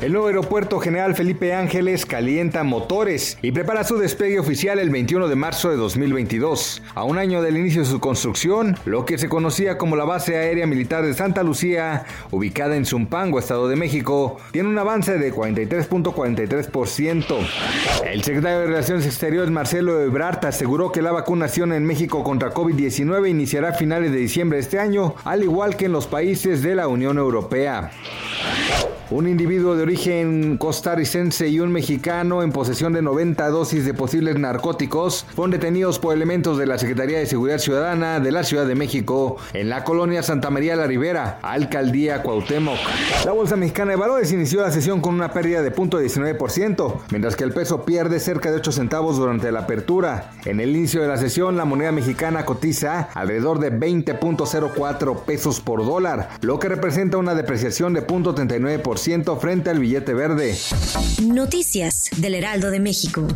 El nuevo aeropuerto general Felipe Ángeles calienta motores y prepara su despegue oficial el 21 de marzo de 2022. A un año del inicio de su construcción, lo que se conocía como la base aérea militar de Santa Lucía, ubicada en Zumpango, Estado de México, tiene un avance de 43.43%. El secretario de Relaciones Exteriores Marcelo Ebrard aseguró que la vacunación en México contra COVID-19 iniciará a finales de diciembre de este año, al igual que en los países de la Unión Europea. Un individuo de origen costarricense y un mexicano en posesión de 90 dosis de posibles narcóticos fueron detenidos por elementos de la Secretaría de Seguridad Ciudadana de la Ciudad de México en la colonia Santa María la Ribera, alcaldía Cuauhtémoc. La Bolsa Mexicana de Valores inició la sesión con una pérdida de 0.19%, mientras que el peso pierde cerca de 8 centavos durante la apertura. En el inicio de la sesión, la moneda mexicana cotiza alrededor de 20.04 pesos por dólar, lo que representa una depreciación de 0.39% frente al billete verde. Noticias del Heraldo de México.